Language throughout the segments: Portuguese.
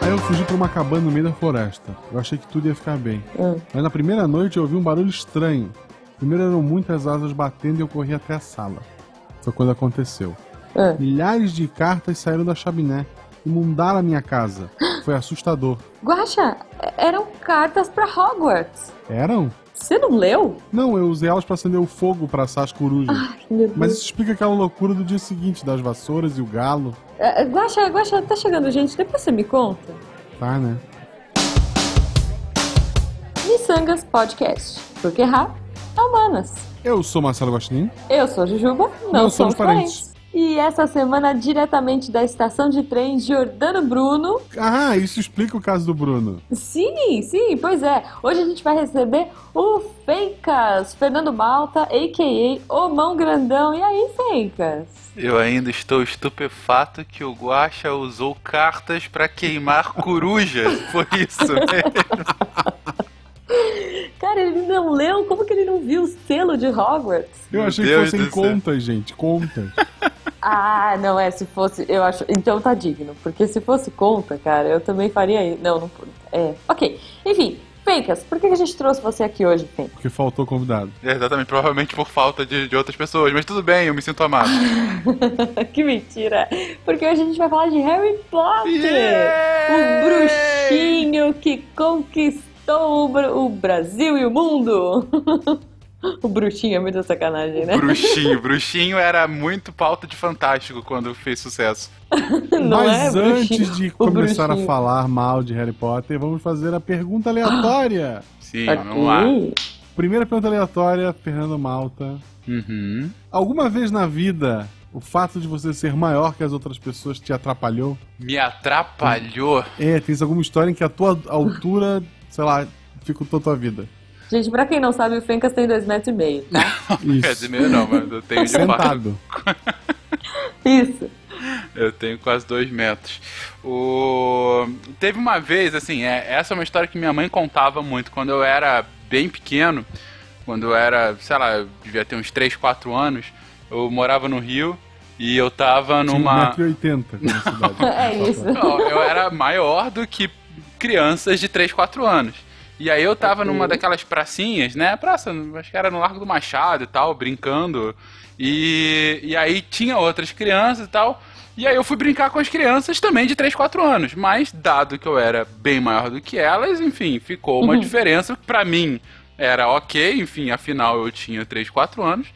Aí eu fugi pra uma cabana no meio da floresta. Eu achei que tudo ia ficar bem. Hum. Mas na primeira noite eu ouvi um barulho estranho. Primeiro eram muitas asas batendo e eu corri até a sala. Foi quando aconteceu. Hum. Milhares de cartas saíram da chaminé. Inundaram a minha casa. Foi assustador. Guaxa, eram cartas pra Hogwarts. Eram? Você não leu? Não, eu usei elas pra acender o fogo pra assar as corujas. Ai, meu Deus. Mas isso explica aquela loucura do dia seguinte, das vassouras e o galo. É, Guaxa, Guaxa, tá chegando gente, depois você me conta. Tá, né? Missangas Podcast. Porque errar é humanas. Eu sou Marcelo Gostin. Eu sou Jujuba, não Nós somos somos parentes. parentes. E essa semana, diretamente da estação de trem Jordano Bruno. Ah, isso explica o caso do Bruno. Sim, sim, pois é. Hoje a gente vai receber o Fencas, Fernando Malta, a.k.a. O Mão Grandão. E aí, Fencas? Eu ainda estou estupefato que o Guaxa usou cartas pra queimar coruja. Por isso mesmo. Cara, ele não leu? Como que ele não viu o selo de Hogwarts? Eu achei Deus que do fossem contas, gente. Contas. Ah, não é, se fosse, eu acho, então tá digno, porque se fosse conta, cara, eu também faria isso. Não, não, é, ok. Enfim, Fencas, por que a gente trouxe você aqui hoje, Fencas? Porque faltou convidado. Exatamente, provavelmente por falta de, de outras pessoas. Mas tudo bem, eu me sinto amado. que mentira! Porque hoje a gente vai falar de Harry Potter! Yay! O bruxinho que conquistou o, o Brasil e o mundo! o bruxinho é muita sacanagem, né? Bruxinho. Bruxinho era muito pauta de fantástico quando fez sucesso. Não Mas é, antes bruxinho? de O começar a falar mal de Harry Potter, vamos fazer a pergunta aleatória. Sim, Ok. vamos lá. Primeira pergunta aleatória, Fernando Malta. Uhum. Alguma vez na vida, o fato de você ser maior que as outras pessoas te atrapalhou? Me atrapalhou. É, tem alguma história em que a tua altura, sei lá, dificultou a tua vida? Gente, pra quem não sabe, o Fencas tem dois metros e meio, tá? Quer dizer, meio não, mas eu tenho de fato. Sentado. Isso. Eu tenho quase dois metros. O... Teve uma vez, assim, é, essa é uma história que minha mãe contava muito. Quando eu era bem pequeno, quando eu era, sei lá, eu devia ter uns 3, 4 anos, eu morava no Rio e eu tava Tinha numa. 1,80m na cidade. É isso. Não, eu era maior do que crianças de 3, 4 anos. E aí eu tava numa daquelas pracinhas, né? Praça, acho que era no Largo do Machado e tal, brincando. E, e aí tinha outras crianças e tal. E aí eu fui brincar com as crianças também de 3, 4 anos. Mas dado que eu era bem maior do que elas, enfim, ficou uma diferença. Pra mim era ok, enfim, afinal eu tinha 3, 4 anos.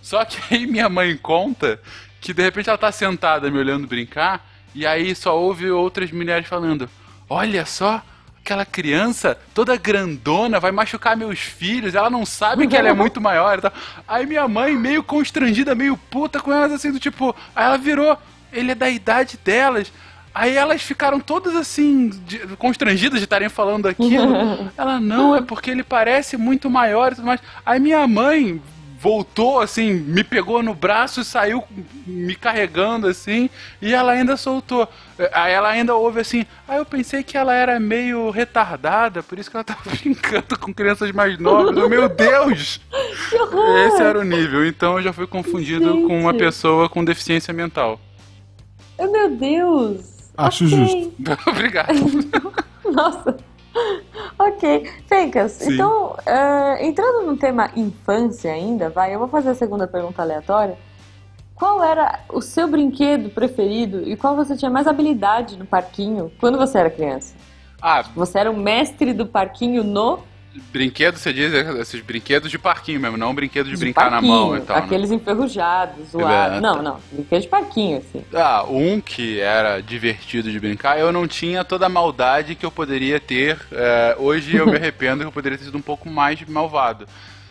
Só que aí minha mãe conta que de repente ela tá sentada me olhando brincar, e aí só ouve outras mulheres falando: Olha só, aquela criança toda grandona vai machucar meus filhos, ela não sabe que ela é muito maior e tal. Aí minha mãe, meio constrangida, meio puta com elas, assim, do tipo, aí ela virou, ele é da idade delas. Aí elas ficaram todas assim, de- constrangidas de estarem falando aquilo. Ela, não, é porque ele parece muito maior e tudo mais. Aí minha mãe voltou assim, me pegou no braço e saiu me carregando assim, e ela ainda soltou. Aí ela ainda ouve assim, ah, eu pensei que ela era meio retardada, por isso que ela tava brincando com crianças mais novas. Eu, Meu Deus! Que horror! Esse era o nível, então eu já fui confundido com uma Gente. pessoa com deficiência mental. Oh, Meu Deus! Acho Ok. justo. Obrigado. Nossa. Ok. Fencas, Sim. então, eh, entrando no tema infância ainda, vai, eu vou fazer a segunda pergunta aleatória. Qual era o seu brinquedo preferido e qual você tinha mais habilidade no parquinho quando você era criança? Ah, Você era o mestre do parquinho no brinquedo, você diz esses brinquedos de parquinho mesmo, não brinquedo de de brincar na mão e tal. né? aqueles enferrujados, zoados. É, Não, não, brinquedo de parquinho, assim. Ah, um que era divertido de brincar, eu não tinha toda a maldade que eu poderia ter. é, hoje eu me arrependo que eu poderia ter sido um pouco mais malvado.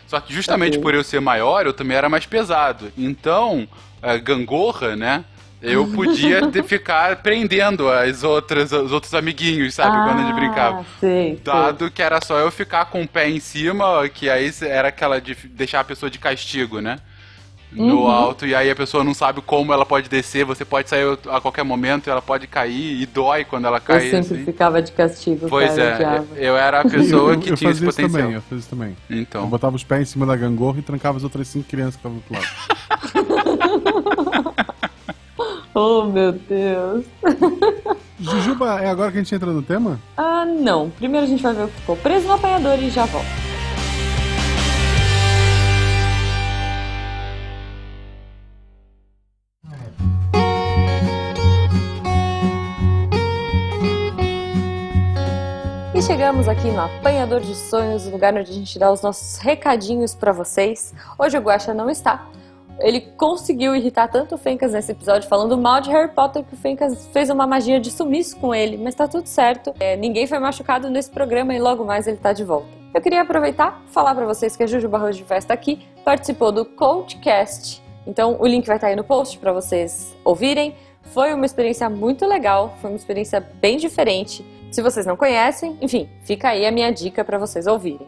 Só que justamente Ok. por eu ser maior, eu também era mais pesado. Então, é, gangorra, né? Eu podia ter, ficar prendendo as outras, os outros amiguinhos, sabe? quando a gente brincava. Ah, Sei, sei. Dado que era só eu ficar com o pé em cima, que aí era aquela de deixar a pessoa de castigo, né? No Uhum. alto, e aí a pessoa não sabe como ela pode descer, você pode sair a qualquer momento, ela pode cair, e dói quando ela Eu cai. sempre assim. ficava de castigo, Pois cara, é, eu era a pessoa eu, que eu tinha esse fazia isso potencial. também, eu fazia isso também. Eu Então, botava os pés em cima da gangorra e trancava as outras cinco crianças que estavam do outro lado. Oh, meu Deus. Jujuba, é agora que a gente entra no tema? Ah, não. Primeiro a gente vai ver o que ficou preso no apanhador e já volta. E chegamos aqui no Apanhador de Sonhos, o lugar onde a gente dá os nossos recadinhos pra vocês. Hoje o Guaxa não está. Ele conseguiu irritar tanto o Fencas nesse episódio falando mal de Harry Potter que o Fencas fez uma magia de sumiço com ele, mas tá tudo certo. É, ninguém foi machucado nesse programa e logo mais ele tá de volta. Eu queria aproveitar falar pra vocês que a Juju Barroso de Festa aqui participou do Coachcast. Então o link vai estar aí no post pra vocês ouvirem. Foi uma experiência muito legal, foi uma experiência bem diferente. Se vocês não conhecem, enfim, fica aí a minha dica para vocês ouvirem.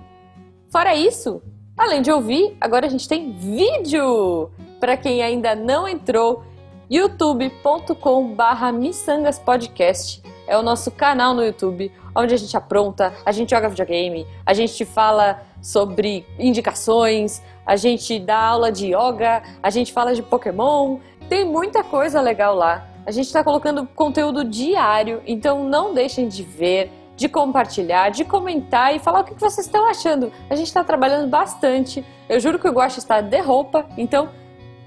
Fora isso, além de ouvir, agora a gente tem vídeo! Para quem ainda não entrou, youtube.com/barra missangaspodcast é o nosso canal no YouTube, onde a gente apronta, a gente joga videogame, a gente fala sobre indicações, a gente dá aula de yoga, a gente fala de Pokémon, tem muita coisa legal lá. A gente está colocando conteúdo diário, então não deixem de ver, de compartilhar, de comentar e falar o que vocês estão achando. A gente está trabalhando bastante. Eu juro que o Guaxa está de roupa, então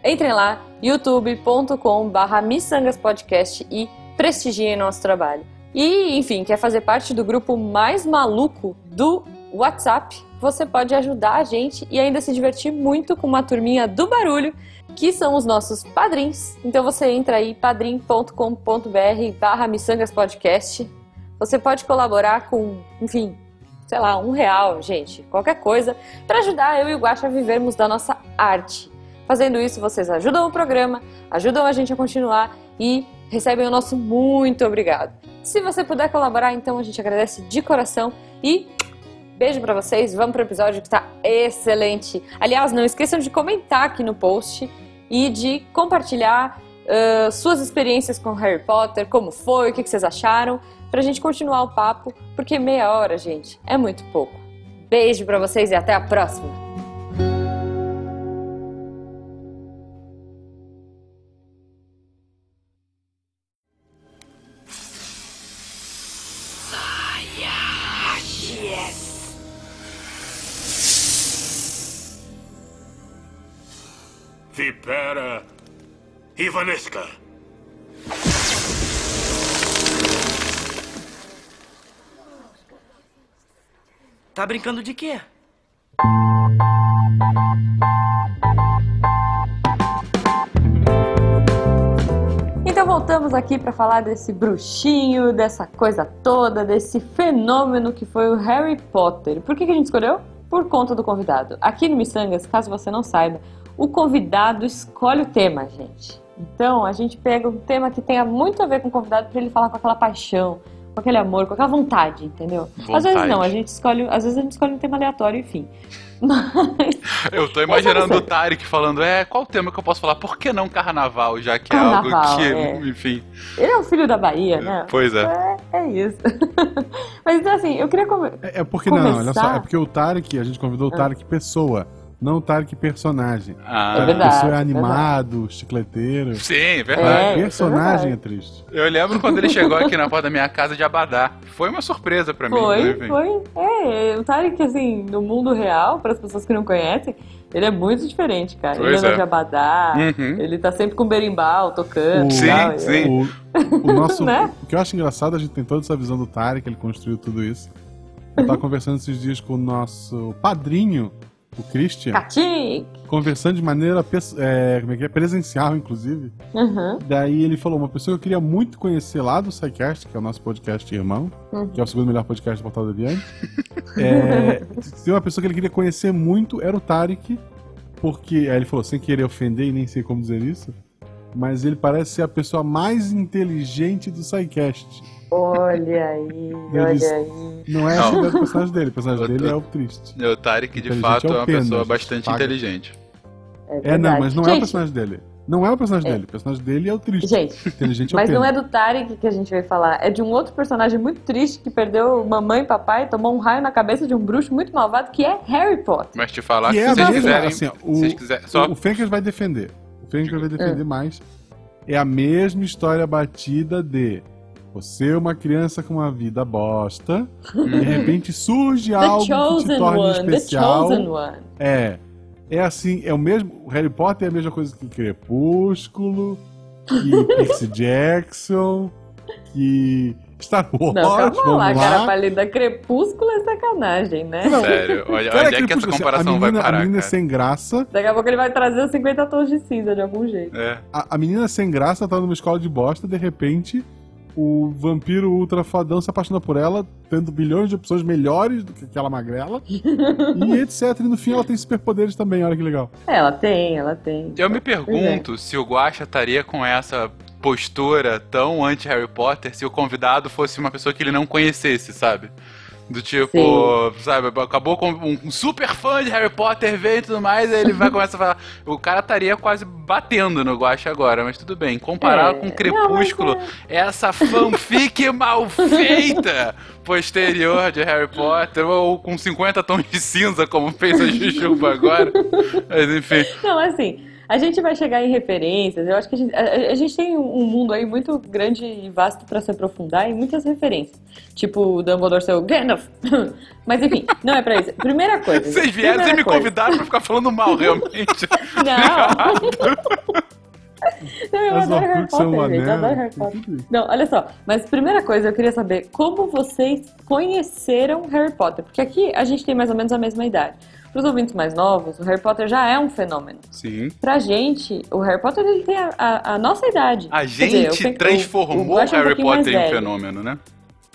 entrem lá, youtube.com/barra missangaspodcast e prestigiem nosso trabalho. E, enfim, quer fazer parte do grupo mais maluco do WhatsApp? Você pode ajudar a gente e ainda se divertir muito com uma turminha do barulho que são os nossos padrinhos. Então você entra aí padrim.com.br barra Missangas Podcast. Você pode colaborar com, enfim, sei lá, um real, gente, qualquer coisa, para ajudar eu e o Guaxa a vivermos da nossa arte. Fazendo isso, vocês ajudam o programa, ajudam a gente a continuar e recebem o nosso muito obrigado. Se você puder colaborar, então a gente agradece de coração e beijo para vocês. Vamos para o episódio que está excelente. Aliás, não esqueçam de comentar aqui no post e de compartilhar uh, suas experiências com Harry Potter, como foi, o que, que vocês acharam, pra gente continuar o papo, porque meia hora, gente, é muito pouco. Beijo para vocês e até a próxima! Vipera Ivanesca. Tá brincando de quê? Então voltamos aqui para falar desse bruxinho, dessa coisa toda, desse fenômeno que foi o Harry Potter. Por que, que a gente escolheu? Por conta do convidado. Aqui no Missangas, caso você não saiba, o convidado escolhe o tema, gente. Então a gente pega um tema que tenha muito a ver com o convidado para ele falar com aquela paixão, com aquele amor, com aquela vontade, entendeu? Vontade. Às vezes não, a gente escolhe, às vezes a gente escolhe um tema aleatório, enfim. Mas Eu tô imaginando Essa o Tarek falando, é, qual o tema que eu posso falar? Por que não carnaval, já que é Carnaval, algo que, é. enfim. ele é o filho da Bahia, né? Pois é. É, é isso. Mas então assim, eu queria come- É, é porque não, olha só, é porque o Tarek, a gente convidou o Tarek pessoa, não o Tarek personagem. Ah, É verdade. pessoa é animado, chicleteiro. Sim, é É, verdade. personagem é é triste. Eu lembro quando ele chegou aqui na porta da minha casa de Abadá. Foi uma surpresa pra mim. Foi, enfim. foi. É, o Tarek, assim, no mundo real, para as pessoas que não conhecem, ele é muito diferente, cara. ele Pois anda é. de abadá, Uhum. ele tá sempre com berimbau, tocando. O- e tal, Sim, sim. O, o nosso, Né? o que eu acho engraçado, a gente tem toda essa visão do Tarek, ele construiu tudo isso. Eu tava conversando esses dias com o nosso padrinho, o Christian, Catim! conversando de maneira é, como é que é? presencial, inclusive. Uhum. Daí ele falou, uma pessoa que eu queria muito conhecer lá do SciCast, que é o nosso podcast irmão, Uhum. que é o segundo melhor podcast do Portal do Aviante. é, tem uma pessoa que ele queria conhecer muito, era o Tarek, porque, aí ele falou, sem querer ofender e nem sei como dizer isso, mas ele parece ser a pessoa mais inteligente do SciCast. Olha aí, Ele disse- olha aí. Não é Não. assim o personagem dele, o personagem dele é o triste. O Tarek, de Inteligente fato, é é uma pessoa gente. bastante Paga. inteligente. É, É, não, mas não é o Gente, personagem dele. Não é o personagem É. dele, o personagem dele é o triste. Gente, Inteligente é o mas não é do Tarek que a gente vai falar, é de um outro personagem muito triste que perdeu mamãe e papai, tomou um raio na cabeça de um bruxo muito malvado que é Harry Potter. Mas te falar Que que é se a vocês mesma, quiserem. assim, vocês o, quiserem só o, Fencas vai defender. O Fencas vai defender mais. é a mesma história batida de você é uma criança com uma vida bosta, e de repente surge The algo que te chosen torna one, the especial. chosen one. É. É assim, é o mesmo. O Harry Potter é a mesma coisa que Crepúsculo, que Percy Jackson, que Star Wars. Não, calma vamos lá, lá. cara pálida. Crepúsculo é sacanagem, né? Não, Sério, olha Cara, onde é que essa assim, comparação a vai menina, parar, A menina cara. sem graça. Daqui a pouco ele vai trazer os 50 tons de cinza de algum jeito. É. A, a menina sem graça tá numa escola de bosta, de repente. O vampiro ultra fodão se apaixona por ela, tendo bilhões de opções melhores do que aquela magrela. e etc. E no fim ela tem superpoderes também, olha que legal. É, ela tem, ela tem. Eu me é. pergunto se o Guaxa estaria com essa postura tão anti-Harry Potter se o convidado fosse uma pessoa que ele não conhecesse, sabe? Do tipo, sabe, acabou com um super fã de Harry Potter, vem e tudo mais, aí ele vai começar a falar. O cara estaria quase batendo no Guaxa agora, mas tudo bem. Comparado É, com não, Crepúsculo, mas essa fanfic mal feita posterior de Harry Potter, ou com 50 tons de cinza, como fez a Jujuba agora. Mas enfim. Não, assim, a gente vai chegar em referências. Eu acho que a gente, a- a gente tem um mundo aí muito grande e vasto pra se aprofundar em muitas referências. Tipo, o Dumbledore ser o Gandalf. Mas enfim, não é pra isso. Primeira coisa. Vocês vieram, vocês me coisa. convidaram pra ficar falando mal, realmente. Não! Não, eu As adoro Harry um Potter, gente. Eu adoro. Harry Potter. Não, olha só. Mas primeira coisa, eu queria saber como vocês conheceram Harry Potter. Porque aqui a gente tem mais ou menos a mesma idade. Para os ouvintes mais novos, o Harry Potter já é um fenômeno. Sim. Pra gente, o Harry Potter ele tem a, a- a nossa idade. A dizer, gente tenho- transformou o o Guaxa é um Harry mais Potter em um fenômeno, né?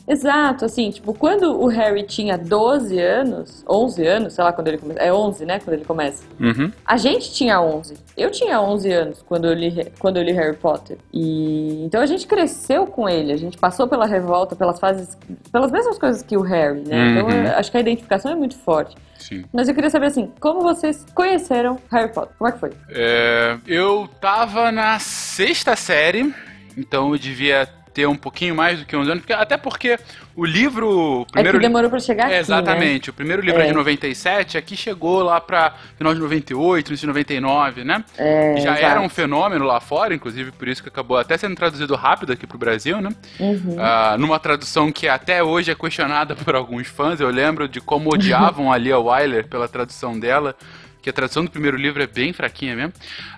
Exato, assim, tipo, quando o Harry tinha 12 anos, 11 anos, sei lá quando ele começa, é 11, né, quando ele começa. Uhum. A gente tinha 11. Eu tinha 11 anos quando eu li, quando eu li Harry Potter. E então a gente cresceu com ele, a gente passou pela revolta, pelas fases, pelas mesmas coisas que o Harry, né? Então Uhum. eu acho que a identificação é muito forte. Sim. Mas eu queria saber assim, como vocês conheceram Harry Potter? Como é que foi? É, eu tava na sexta série, então eu devia ter um pouquinho mais do que 11 anos, porque- até porque o livro. o Primeiro é que demorou pra chegar É, aqui, né? exatamente. O primeiro livro é. É. de 97, aqui chegou lá pra final de 98, início de 99, né? É, Já exato. era um fenômeno lá fora, inclusive por isso que acabou até sendo traduzido rápido aqui pro Brasil, né? Uhum. Ah, numa tradução que até hoje é questionada por alguns fãs. Eu lembro de como odiavam a Lia Wyler pela tradução dela, que a tradução do primeiro livro é bem fraquinha mesmo.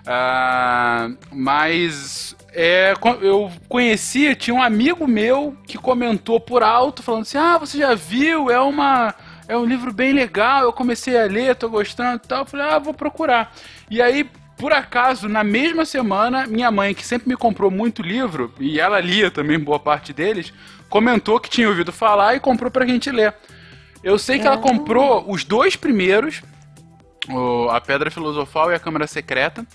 Ah, mas é, eu conhecia, tinha um amigo meu que comentou por alto, falando assim: Ah, você já viu? É uma. É um livro bem legal, eu comecei a ler, tô gostando e tal. Eu falei, ah, vou procurar. E aí, por acaso, na mesma semana, minha mãe, que sempre me comprou muito livro, e ela lia também boa parte deles, comentou que tinha ouvido falar e comprou pra gente ler. Eu sei que ela comprou os dois primeiros, o- a Pedra Filosofal e a Câmara Secreta,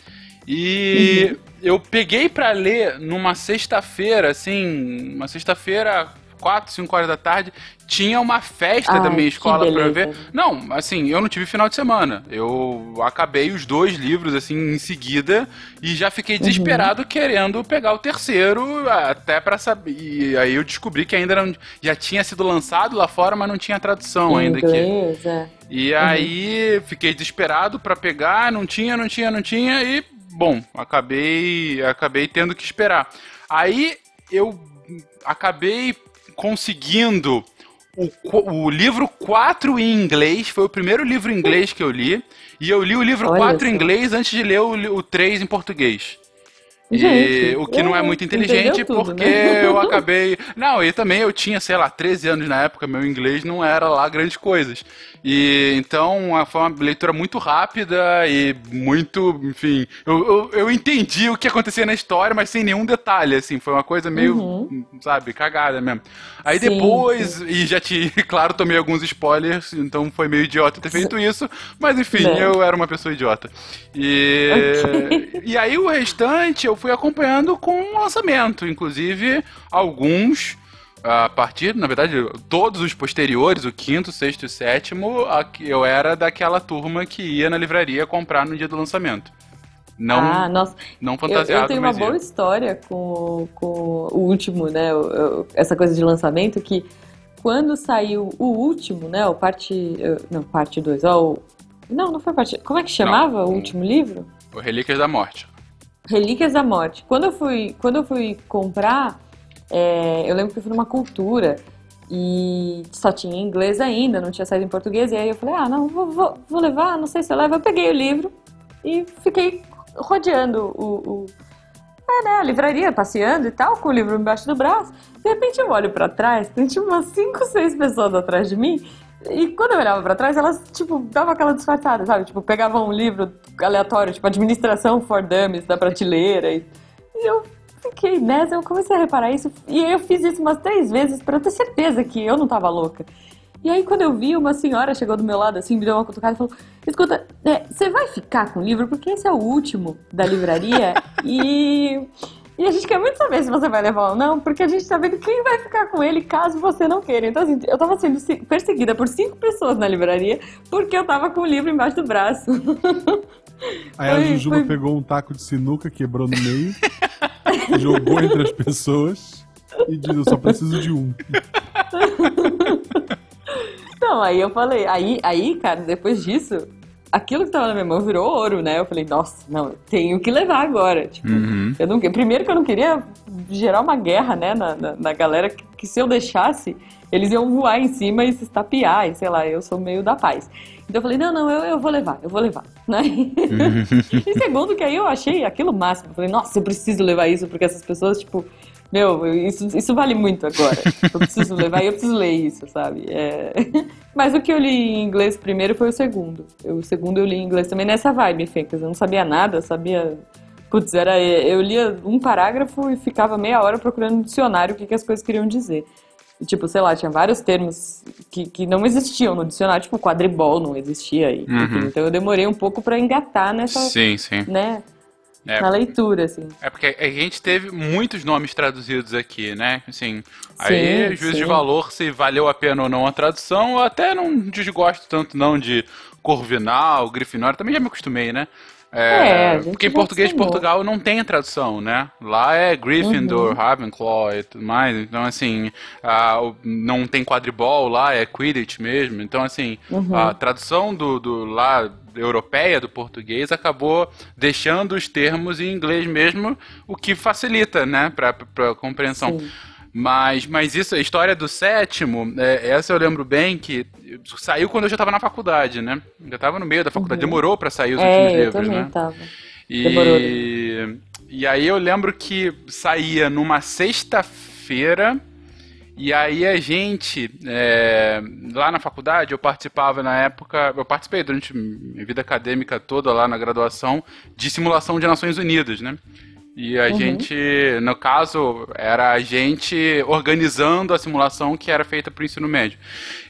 e eu peguei pra ler numa sexta-feira, assim, uma sexta-feira, 4, 5 horas da tarde, tinha uma festa Ai, da minha escola pra beleza. ver. Não, assim, eu não tive final de semana. Eu acabei os dois livros, assim, em seguida, e já fiquei desesperado querendo pegar o terceiro, até pra saber. E aí eu descobri que ainda não. Já tinha sido lançado lá fora, mas não tinha tradução Em ainda aqui. inglês, é. E aí fiquei desesperado pra pegar, não tinha, não tinha, não tinha e bom, acabei acabei tendo que esperar. Aí eu acabei conseguindo o, o livro 4 em inglês, foi o primeiro livro em inglês que eu li, e eu li o livro Olha 4 em inglês antes de ler o, o 3 em português. E Gente, o que não é é, muito inteligente, tudo, porque né? eu acabei. Não, e também eu tinha, sei lá, 13 anos na época, meu inglês não era lá grandes coisas. E então foi uma leitura muito rápida e muito, enfim. Eu, eu, eu entendi o que acontecia na história, mas sem nenhum detalhe, assim. Foi uma coisa meio, sabe, cagada mesmo. Aí Uhum. Sim, depois, e já te, claro, tomei alguns spoilers, então foi meio idiota ter feito isso, mas enfim, Né. eu era uma pessoa idiota. E, e aí o restante eu fui acompanhando com o lançamento, inclusive alguns a partir, na verdade, todos os posteriores, o quinto, sexto e sétimo, eu era daquela turma que ia na livraria comprar no dia do lançamento. Não, ah, nossa. não Eu, fantasiado, eu tenho uma mas ia. boa história com, com o último, né? o- o- essa coisa de lançamento que quando saiu o último, né? O parte. eh, Não, parte 2. Ó, o, não, não foi parte. Como é que chamava o Não. último livro? O Relíquias da Morte. Relíquias da Morte. Quando eu fui, quando eu fui comprar, é, eu lembro que eu fui numa cultura e só tinha inglês ainda, não tinha saído em português. E aí eu falei, ah, não, vou, vou, vou levar, não sei se eu levo. Eu peguei o livro e fiquei rodeando o, o é, né, a livraria, passeando e tal, com o livro embaixo do braço. De repente eu olho para trás, tem tipo umas 5, 6 pessoas atrás de mim. E quando eu olhava para trás, elas, tipo, davam aquela disfarçada, sabe? Tipo, pegavam um livro aleatório, tipo, Administração for Dummies, da prateleira. E, e eu fiquei nessa, eu comecei a reparar isso. E eu fiz isso umas três vezes para ter certeza que eu não tava louca. E aí, quando eu vi, uma senhora chegou do meu lado, assim, me deu uma cutucada e falou: Escuta, é, você vai ficar com o livro? Porque esse é o último da livraria e. E a gente quer muito saber se você vai levar ou não, porque a gente tá vendo quem vai ficar com ele caso você não queira. Então, assim, eu tava sendo perseguida por cinco pessoas na livraria porque eu tava com o livro embaixo do braço. Aí a Jujuba foi... pegou um taco de sinuca, quebrou no meio, jogou entre as pessoas e disse: Eu só preciso de um. Então, aí eu falei, aí, aí, cara, depois disso, aquilo que tava na minha mão virou ouro, né? Eu falei, nossa, não, tenho que levar agora. Tipo, uhum. eu não, primeiro que eu não queria gerar uma guerra, né, na, na, na galera, que, que, se eu deixasse, eles iam voar em cima e se estapear, e sei lá, eu sou meio da paz. Então eu falei, não, não, eu, eu vou levar, eu vou levar, né? Uhum. e segundo que aí eu achei aquilo máximo. Eu falei, nossa, eu preciso levar isso, porque essas pessoas, tipo, meu, isso, isso vale muito agora. Eu preciso levar e eu preciso ler isso, sabe? É... Mas o que eu li em inglês primeiro foi o segundo. Eu, o segundo eu li em inglês também nessa vibe, Fencas. Eu não sabia nada, sabia. Putz, era. Eu lia um parágrafo e ficava meia hora procurando no dicionário o que, que as coisas queriam dizer. tipo, sei lá, tinha vários termos que, que não existiam no dicionário, tipo quadribol não existia aí. Uhum. Então eu demorei um pouco para engatar nessa. Sim, sim. Né? É, na leitura, assim. É porque a gente teve muitos nomes traduzidos aqui, né? Assim, aí, sim, juiz sim. de valor se valeu a pena ou não a tradução, eu até não desgosto tanto não de Corvinal, Grifinória, também já me acostumei, né? É, é porque em português de Portugal não tem tradução, né? Lá é Gryffindor, uhum. Ravenclaw e tudo mais. Então, assim, a, não tem quadribol lá, é Quidditch mesmo. Então, assim, uhum. a tradução do, do lá europeia do português acabou deixando os termos em inglês mesmo, o que facilita, né, para compreensão. Sim. Mas, mas isso, a história do sétimo, é, essa eu lembro bem que saiu quando eu já estava na faculdade, né? Já estava no meio da faculdade, uhum. demorou para sair os é, últimos eu livros, também né? Tava. E, demorou. e aí eu lembro que saía numa sexta-feira e aí a gente, é, lá na faculdade, eu participava na época, eu participei durante minha vida acadêmica toda lá na graduação de simulação de Nações Unidas, né? E a uhum. gente, no caso, era a gente organizando a simulação que era feita para o ensino médio.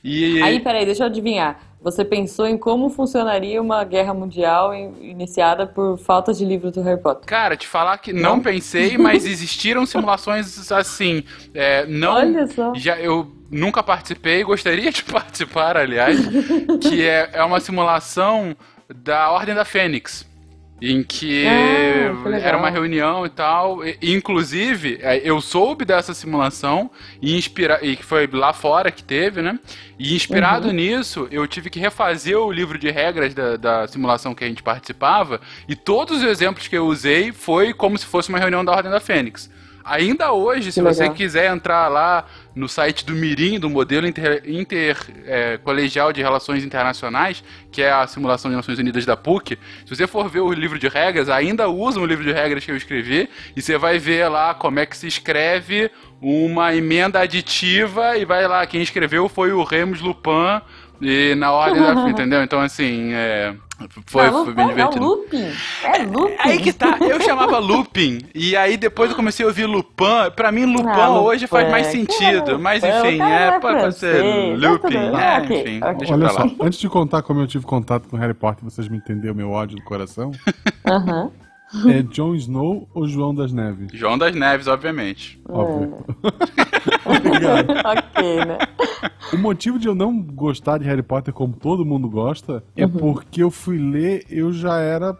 E... Aí, peraí, deixa eu adivinhar. Você pensou em como funcionaria uma guerra mundial iniciada por falta de livro do Harry Potter? Cara, te falar que não, não pensei, mas existiram simulações assim. É, não, Olha só. Já, eu nunca participei, gostaria de participar, aliás, que é, é uma simulação da Ordem da Fênix em que, ah, era uma reunião e tal. E, inclusive, é, eu soube dessa simulação e, inspira e que foi lá fora que teve, né? E inspirado uhum. nisso, eu tive que refazer o livro de regras da, da, simulação que a gente participava. E todos os exemplos que eu usei foi como se fosse uma reunião da Ordem da Fênix. Ainda hoje, que se legal. você quiser entrar lá no site do Mirim, do modelo intercolegial inter, é, de relações internacionais, que é a simulação de Nações Unidas da PUC, se você for ver o livro de regras, ainda usa o livro de regras que eu escrevi, e você vai ver lá como é que se escreve uma emenda aditiva, e vai lá, quem escreveu foi o Remus Lupin, e na ordem da. Entendeu? Então, assim, é. Foi, não, foi bem divertido. É looping. É looping. Aí que tá, eu chamava looping. E aí depois eu comecei a ouvir Lupin. Pra mim, Lupin ah, hoje faz mais sentido. Mas enfim, é, pode ser looping. É, okay, enfim, okay. Olha só, antes de contar como eu tive contato com Harry Potter, vocês me entenderam o meu ódio do coração. Aham. É Jon Snow ou João das Neves? João das Neves, obviamente. Óbvio. Obrigado. ok, né? O motivo de eu não gostar de Harry Potter como todo mundo gosta é uhum. porque eu fui ler, eu já era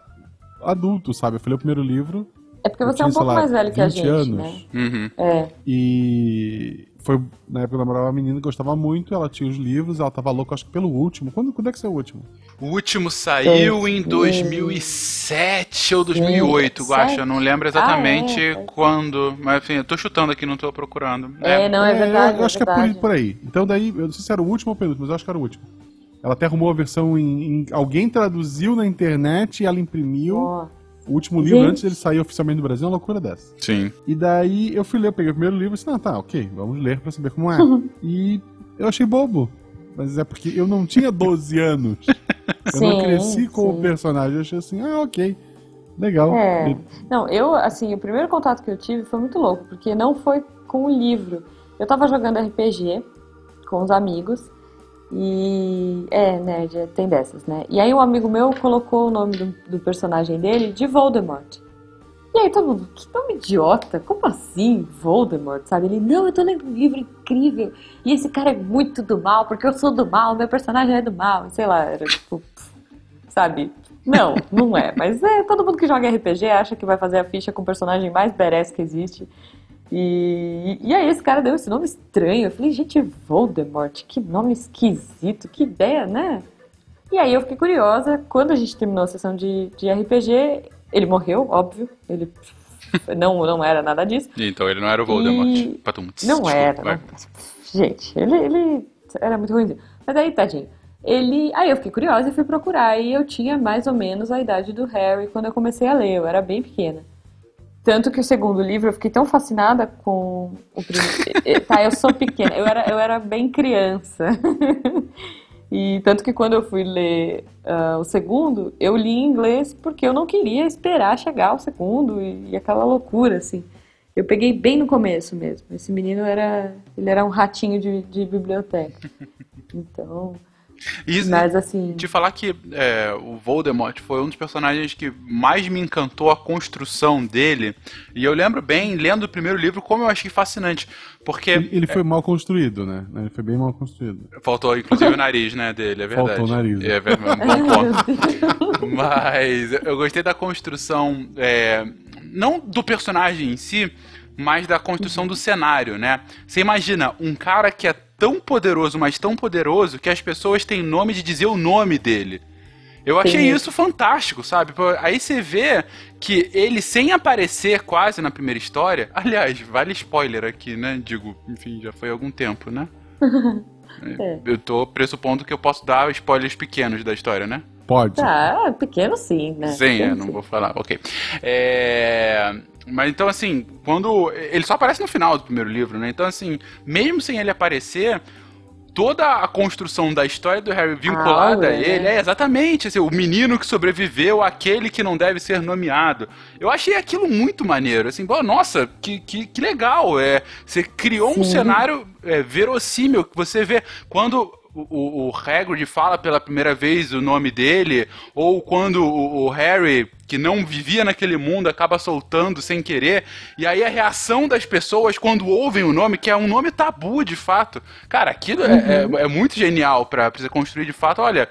adulto, sabe? Eu fui ler o primeiro livro É porque você é um tinha, sei pouco lá, mais velho que a 20 gente, anos. né? Uhum. É. E foi na época eu namorava uma menina que gostava muito, ela tinha os livros, ela tava louca, acho que pelo último. Quando, quando é que saiu o último? O último saiu em 2000. 2007 ou 2008, Sim, Guaxa. Eu não lembro exatamente Ah, é, é. quando. Mas enfim, eu tô chutando aqui, não tô procurando. É, não, é verdade. eu acho é que é verdade. por, por aí. Então daí, eu não sei se era o último ou o penúltimo, mas eu acho que era o último. Ela até arrumou a versão em, em- Alguém traduziu na internet e ela imprimiu Ó, o último livro Gente. antes dele sair oficialmente no Brasil, é uma loucura dessa. Sim. E daí eu fui ler, eu peguei o primeiro livro e disse, ah, tá, ok, vamos ler pra saber como é. e eu achei bobo. Mas é porque eu não tinha 12 anos. Eu não Sim, cresci com sim. o personagem. Eu achei assim, ah, ok. Legal. É. E- Não, eu, assim, o primeiro contato que eu tive foi muito louco, porque não foi com o livro. Eu tava jogando RPG com os amigos e. É, nerd, é, tem dessas, né? E aí um amigo meu colocou o nome do, do personagem dele de Voldemort. E aí todo mundo, que nome idiota? Como assim, Voldemort? Sabe? Ele, não, eu tô lendo um livro incrível. E esse cara é muito do mal, porque eu sou do mal, meu personagem é do mal. Sei lá, era tipo. Sabe? Não, não é. Mas é, todo mundo que joga RPG acha que vai fazer a ficha com o personagem mais badass que existe. E, e aí esse cara deu esse nome estranho. Eu falei, gente, Voldemort, que nome esquisito, que ideia, né? E aí eu fiquei curiosa. Quando a gente terminou a sessão de, de RPG, ele morreu, óbvio. Ele não, não era nada disso. Então ele não era o Voldemort. E- Patum. Não Desculpa, era. não- Gente, ele, ele era muito ruimzinho. Mas aí, tadinho. Ele. Aí eu fiquei curiosa e fui procurar. E eu tinha mais ou menos a idade do Harry quando eu comecei a ler. Eu era bem pequena. Tanto que o segundo livro eu fiquei tão fascinada com o primeiro. tá, eu sou pequena. Eu era, eu era bem criança. E tanto que quando eu fui ler ah, o segundo, eu li em inglês porque eu não queria esperar chegar o segundo e, e aquela loucura, assim. Eu peguei bem no começo mesmo. Esse menino era, ele era um ratinho de, de biblioteca. Então, Isso, mas assim, Te falar que é, o Voldemort foi um dos personagens que mais me encantou a construção dele. E eu lembro bem, lendo o primeiro livro, como eu achei fascinante. Porque Ele, ele foi mal construído, né? Ele foi bem mal construído. faltou inclusive o nariz, né, dele, é verdade. Faltou o nariz. É verdade, um bom ponto. Mas eu gostei da construção, é, não do personagem em si, mas da construção do cenário, né? Você imagina um cara que é tão poderoso, mas tão poderoso, que as pessoas têm nome de dizer o nome dele. Eu achei Sim. isso fantástico, sabe? Aí você vê que ele, sem aparecer quase na primeira história. Aliás, vale spoiler aqui, né? Digo, enfim, já foi algum tempo, né? É. Eu tô pressupondo que eu posso dar spoilers pequenos da história, né? Pode. tá, pequeno sim, né? Sim, é, Pequeno não sim. vou falar, ok. É, Mas então, assim, quando. Ele só aparece no final do primeiro livro, né? Então, assim, mesmo sem ele aparecer. Toda a construção da história do Harry vinculada aura, a ele né? é exatamente assim, o menino que sobreviveu, aquele que não deve ser nomeado. Eu achei aquilo muito maneiro. Assim, nossa, que, que, que legal. É, você criou um Sim. cenário é, verossímil que você vê quando o, o, Hagrid fala pela primeira vez o nome dele, ou quando o, o Harry, que não vivia naquele mundo, acaba soltando sem querer, e aí a reação das pessoas quando ouvem o nome, que é um nome tabu de fato. Cara, aquilo é- é, é muito genial pra, pra você construir de fato. Olha.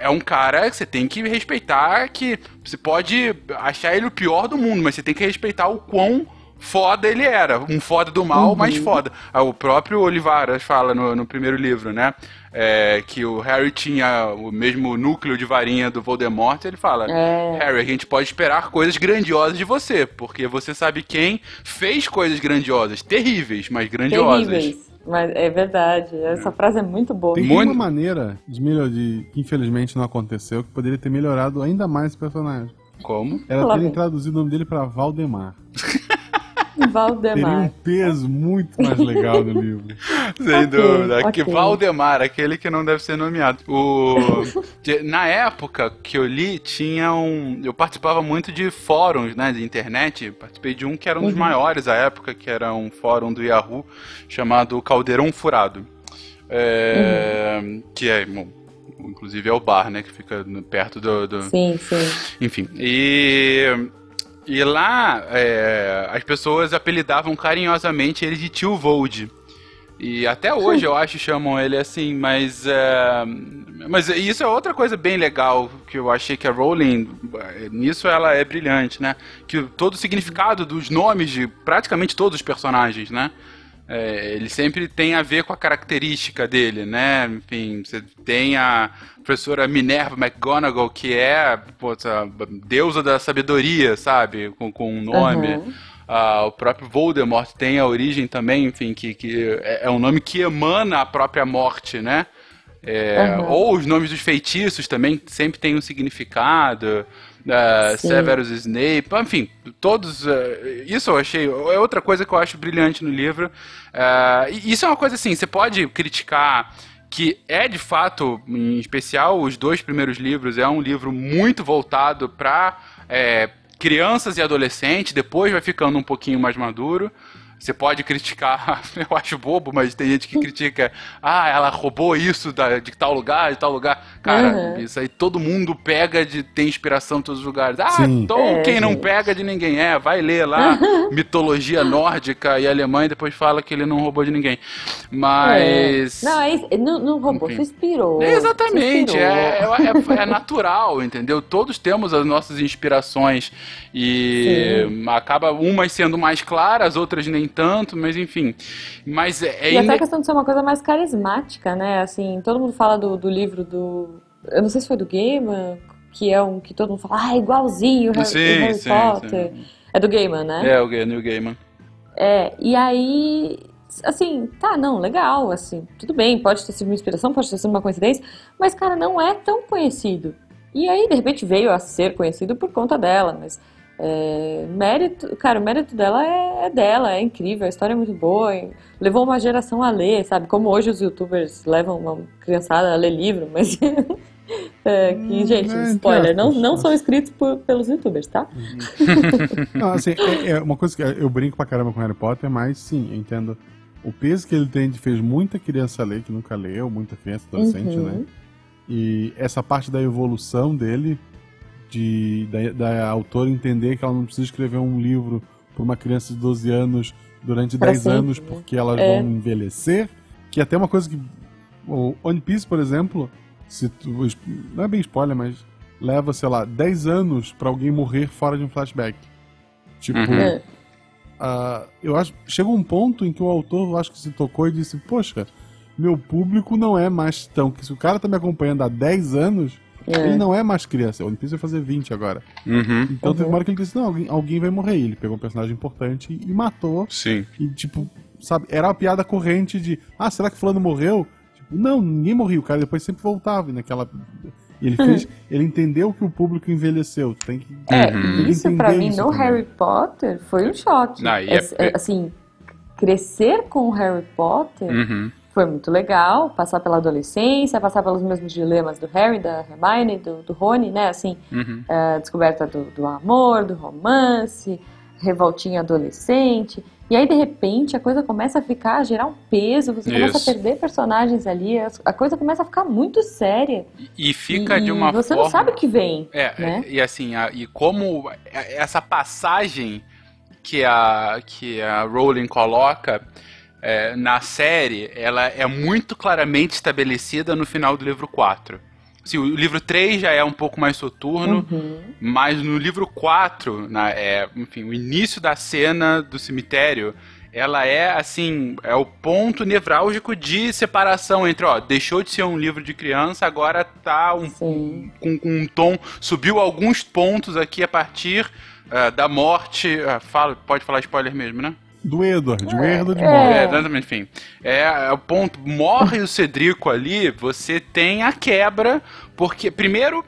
É um cara que você tem que respeitar, que você pode achar ele o pior do mundo, mas você tem que respeitar o quão foda ele era. Um foda do mal, mas foda. Ah, O próprio Olivaras fala no, no primeiro livro, né? É, que o Harry tinha o mesmo núcleo de varinha do Voldemort. Ele fala: É. Harry, a gente pode esperar coisas grandiosas de você, porque você sabe quem fez coisas grandiosas, terríveis, mas grandiosas. Terríveis. Mas é verdade, essa frase é muito boa. Tem Muito- uma maneira de melhorar, de, que infelizmente não aconteceu, que poderia ter melhorado ainda mais o personagem. Como? Era terem vem. traduzido o nome dele pra Valdemar. Teria um Valdemar. peso muito mais legal no livro. Sem Ok, dúvida. Que ok. Valdemar, aquele que não deve ser nomeado. O... que- Na época que eu li, tinha um. Eu participava muito de fóruns, né? De internet. Participei de um que era um dos Uhum. maiores à época, que era um fórum do Yahoo chamado Caldeirão Furado. É, Uhum. Que é. bom, Inclusive é o bar, né? Que fica perto do- do, Sim, sim. enfim, e, e lá é, as pessoas apelidavam carinhosamente ele de tio Vold. E até hoje eu acho chamam ele assim, mas. É, mas isso é outra coisa bem legal que eu achei que a Rowling, nisso ela é brilhante, né? Que todo o significado dos nomes de praticamente todos os personagens, né? É, ele sempre tem a ver com a característica dele, né? Enfim, você tem a professora Minerva McGonagall, que é pô, deusa da sabedoria, sabe? Com, com um nome. Uhum. Uh, o próprio Voldemort tem a origem também, enfim, que, que é, é um nome que emana a própria morte, né? É, uhum. Ou os nomes dos feitiços também sempre têm um significado. Uh, Severus Snape, enfim, todos. Uh, isso eu achei. É outra coisa que eu acho brilhante no livro. Uh, isso é uma coisa assim, você pode criticar que é de fato, em especial, os dois primeiros livros, é um livro muito voltado para é, crianças e adolescentes, depois vai ficando um pouquinho mais maduro. Você pode criticar, eu acho bobo, mas tem gente que critica, ah, ela roubou isso da, de tal lugar, de tal lugar. Cara, uhum. isso aí todo mundo pega de ter inspiração em todos os lugares. Ah, Sim. então é, quem não pega de ninguém é, vai ler lá mitologia nórdica e alemã e depois fala que ele não roubou de ninguém. Mas. É. Não, é, não, não roubou, se inspirou. Exatamente, se inspirou. É, é, é, natural, entendeu? Todos temos as nossas inspirações e Sim. acaba umas sendo mais claras, outras nem tanto, mas enfim. Mas é, e até a questão de ser uma coisa mais carismática, né? Assim, todo mundo fala do, do livro do. Eu não sei se foi do Gaiman, que é um que todo mundo fala, ah, igualzinho Harry, sim, Harry sim, Potter. Sim. É do Gaiman, né? É, o Neil Gaiman. É, e aí assim, tá, não, legal, assim, tudo bem, pode ter sido uma inspiração, pode ter sido uma coincidência, mas, cara, não é tão conhecido. E aí, de repente, veio a ser conhecido por conta dela, mas é, mérito, cara, o mérito dela é, é, dela, é incrível, a história é muito boa, levou uma geração a ler, sabe? Como hoje os youtubers levam uma criançada a ler livro, mas. é, que, hum, gente, é, spoiler, não, não são escritos por, pelos youtubers, tá? não, assim, é, é, uma coisa que eu brinco pra caramba com Harry Potter, mas sim, eu entendo o peso que ele tem de fez muita criança ler que nunca leu, muita criança, adolescente, uhum. né? E essa parte da evolução dele de, da, da autora entender que ela não precisa escrever um livro para uma criança de 12 anos durante pra 10 sempre, anos porque elas é. vão envelhecer. Que é até uma coisa que. O One Piece, por exemplo, se tu, não é bem spoiler, mas leva, sei lá, 10 anos para alguém morrer fora de um flashback. Tipo. Uhum. Uh, eu acho. Chega um ponto em que o autor acho que se tocou e disse, poxa, meu público não é mais tão. que Se o cara tá me acompanhando há 10 anos é. Ele não é mais criança. O One Piece vai fazer 20 agora. Uhum. Então uhum. teve uma hora que ele disse: Não, alguém, alguém vai morrer. Ele pegou um personagem importante e matou. Sim. E, tipo, sabe, era uma piada corrente de: Ah, será que Fulano morreu? Tipo, não, ninguém morreu. O cara depois sempre voltava naquela. E ele fez, uhum. ele entendeu que o público envelheceu. Tem que. É, uhum. isso pra mim isso no também. Harry Potter foi um choque. Não, é, é, assim, crescer com o Harry Potter uhum foi muito legal, passar pela adolescência, passar pelos mesmos dilemas do Harry, da Hermione, do, do Rony, né? Assim, uhum. uh, descoberta do, do amor, do romance, revoltinha adolescente. E aí, de repente, a coisa começa a ficar, a gerar um peso, você Isso. começa a perder personagens ali, a coisa começa a ficar muito séria. E, fica e, de uma você forma... não sabe o que vem. É, né? e assim, a, e como essa passagem que a, que a Rowling coloca é, na série, ela é muito claramente estabelecida no final do livro 4. Sim, o livro 3 já é um pouco mais soturno, uhum. mas no livro 4, na, é, enfim, o início da cena do cemitério, ela é assim, é o ponto nevrálgico de separação entre, ó, deixou de ser um livro de criança, agora tá um, com, com, um tom, subiu alguns pontos aqui a partir uh, da morte, uh, fala, pode falar spoiler mesmo, né? Do Edward. O Edward é. morre. É, exatamente, enfim. É, é, o ponto. Morre o Cedrico ali, você tem a quebra, porque, primeiro,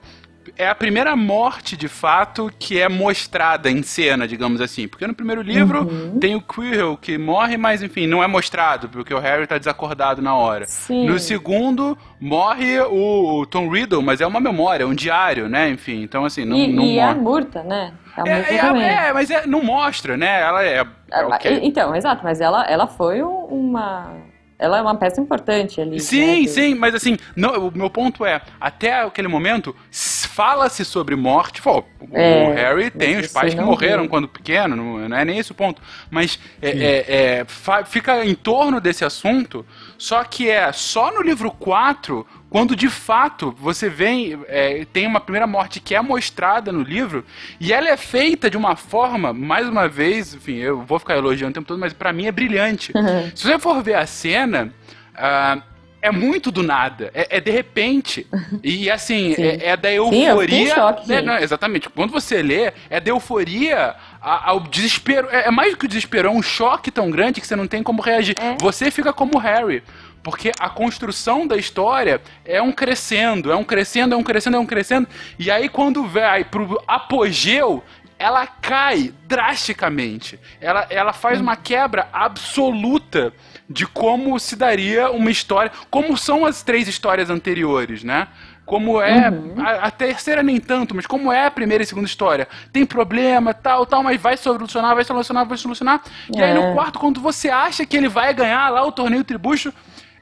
é a primeira morte, de fato, que é mostrada em cena, digamos assim. Porque no primeiro livro uhum. tem o Quirrell que morre, mas enfim, não é mostrado, porque o Harry tá desacordado na hora. Sim. No segundo, morre o, Tom Riddle, mas é uma memória, é um diário, né? Enfim, então assim, não, e, não e a Murta, né? A é, é, é, mas é, não mostra, né? Ela é. é okay. Então, exato, mas ela, ela foi uma ela é uma peça importante ali. Sim, né? sim, mas assim, não, o meu ponto é, até aquele momento, fala-se sobre morte. Pô, o É, Harry tem os pais que morreram quando pequeno, não, não é nem esse o ponto. Mas é, é- é, fica em torno desse assunto, só que é só no livro 4, quando de fato você vem, é, tem uma primeira morte que é mostrada no livro, e ela é feita de uma forma, mais uma vez, enfim, eu vou ficar elogiando o tempo todo, mas pra mim é brilhante. Se você for ver a cena, ah, é muito do nada, é, é de repente. E assim, Sim. é, é da euforia. choque, né, não, exatamente. Quando você lê, é da euforia ao desespero. É, é mais do que o desespero, é um choque tão grande que você não tem como reagir. É. Você fica como Harry. Porque a construção da história é um crescendo, é um crescendo, é um crescendo, é um crescendo. E aí, quando vai pro apogeu, ela cai drasticamente. Ela, ela faz uma quebra absoluta de como se daria uma história. Como são as três histórias anteriores, né? Como é. A, a terceira nem tanto, mas como é a primeira e segunda história. Tem problema, tal, tal, mas vai solucionar, vai solucionar, vai solucionar. E aí no É. quarto, quando você acha que ele vai ganhar lá o torneio tribucho,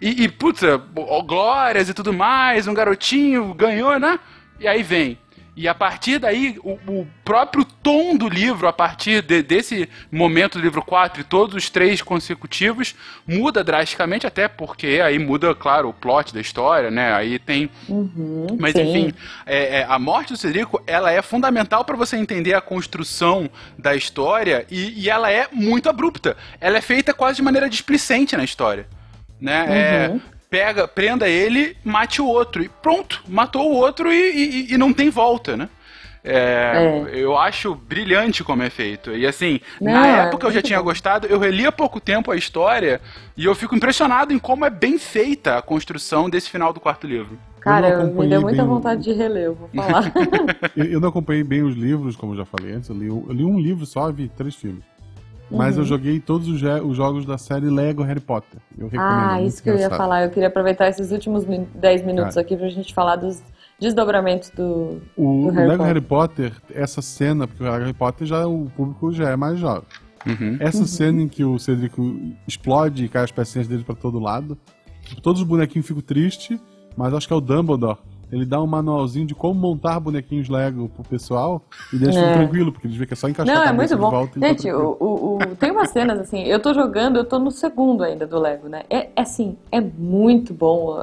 e, e putz, ó, glórias e tudo mais, um garotinho ganhou, né? E aí vem. E a partir daí, o, o próprio tom do livro, a partir de- desse momento do livro 4 e todos os três consecutivos, muda drasticamente, até porque aí muda, claro, o plot da história, né? Aí tem mas sim. enfim, é, é, a morte do Cedrico, ela é fundamental para você entender a construção da história e, e ela é muito abrupta. Ela é feita quase de maneira displicente na história, né? É, pega, prenda ele, mate o outro e pronto, matou o outro e, e- e não tem volta, né? É, Eu acho brilhante como é feito. E assim, Não, na é época eu já tinha bom. gostado, eu reli há pouco tempo a história e eu fico impressionado em como é bem feita a construção desse final do quarto livro. Cara, Eu não me deu muita bem o- vontade de reler, eu vou falar. Eu, eu não acompanhei bem os livros, como eu já falei antes. Eu li, eu li um livro só, vi três filmes. Mas Uhum. eu joguei todos os, os jogos da série Lego Harry Potter. Eu recomendo. ah, isso que eu ia falar. Eu queria aproveitar esses últimos min- 10 minutos Cara. aqui pra gente falar dos desdobramentos do, O, do o Harry Lego Potter. Harry Potter, essa cena, porque o Harry Potter já o público já é mais jovem. Uhum. Essa cena em que o Cedrico explode e cai as pecinhas dele pra todo lado, todos os bonequinhos ficam tristes, mas acho que é o Dumbledore. Ele dá um manualzinho de como montar bonequinhos Lego pro pessoal e deixa É. tranquilo, porque eles veem que é só encaixar Não, a é muito bom. volta e tá Gente, tranquilo. o, o- o- tem umas cenas assim, eu tô jogando, eu tô no segundo ainda do Lego, né? É, é assim, é muito bom.